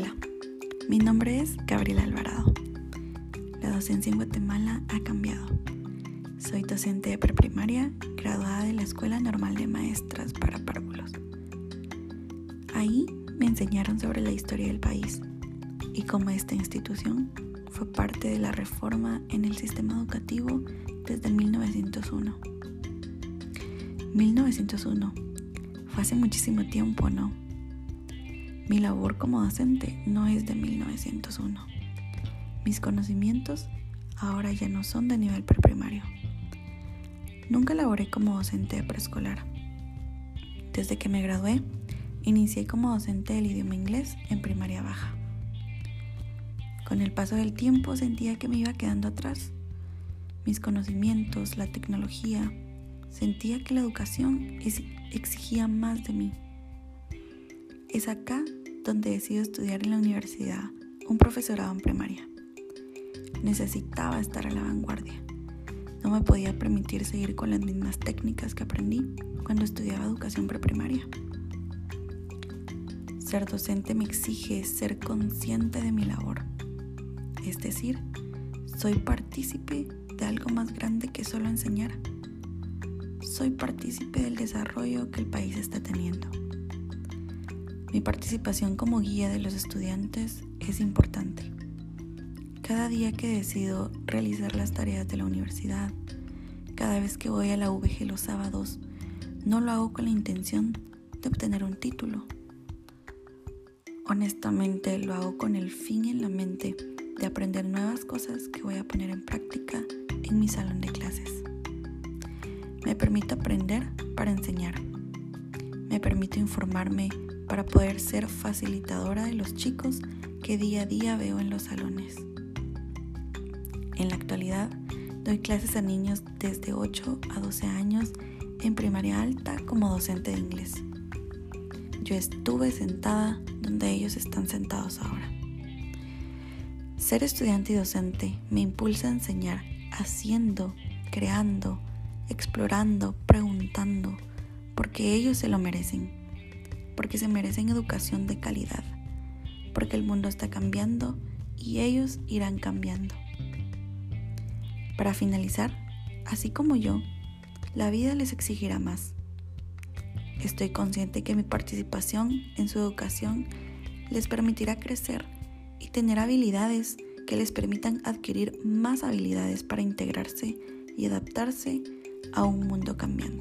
Hola, mi nombre es Gabriela Alvarado. La docencia en Guatemala ha cambiado. Soy docente de preprimaria, graduada de la Escuela Normal de Maestras para Párvulos. Ahí me enseñaron sobre la historia del país y cómo esta institución fue parte de la reforma en el sistema educativo desde 1901. 1901. Fue hace muchísimo tiempo, ¿no? Mi labor como docente no es de 1901. Mis conocimientos ahora ya no son de nivel preprimario. Nunca laboré como docente preescolar. Desde que me gradué, inicié como docente del idioma inglés en primaria baja. Con el paso del tiempo sentía que me iba quedando atrás. Mis conocimientos, la tecnología, sentía que la educación exigía más de mí. Es acá donde decido estudiar en la universidad un profesorado en primaria. Necesitaba estar a la vanguardia. No me podía permitir seguir con las mismas técnicas que aprendí cuando estudiaba educación preprimaria. Ser docente me exige ser consciente de mi labor. Es decir, soy partícipe de algo más grande que solo enseñar. Soy partícipe del desarrollo que el país está teniendo. Mi participación como guía de los estudiantes es importante. Cada día que decido realizar las tareas de la universidad, cada vez que voy a la VG los sábados, no lo hago con la intención de obtener un título. Honestamente lo hago con el fin en la mente de aprender nuevas cosas que voy a poner en práctica en mi salón de clases. Me permito aprender para enseñar. Me permito informarme para poder ser facilitadora de los chicos que día a día veo en los salones. En la actualidad, doy clases a niños desde 8 a 12 años en primaria alta como docente de inglés. Yo estuve sentada donde ellos están sentados ahora. Ser estudiante y docente me impulsa a enseñar haciendo, creando, explorando, preguntando, porque ellos se lo merecen porque se merecen educación de calidad, porque el mundo está cambiando y ellos irán cambiando. Para finalizar, así como yo, la vida les exigirá más. Estoy consciente que mi participación en su educación les permitirá crecer y tener habilidades que les permitan adquirir más habilidades para integrarse y adaptarse a un mundo cambiante.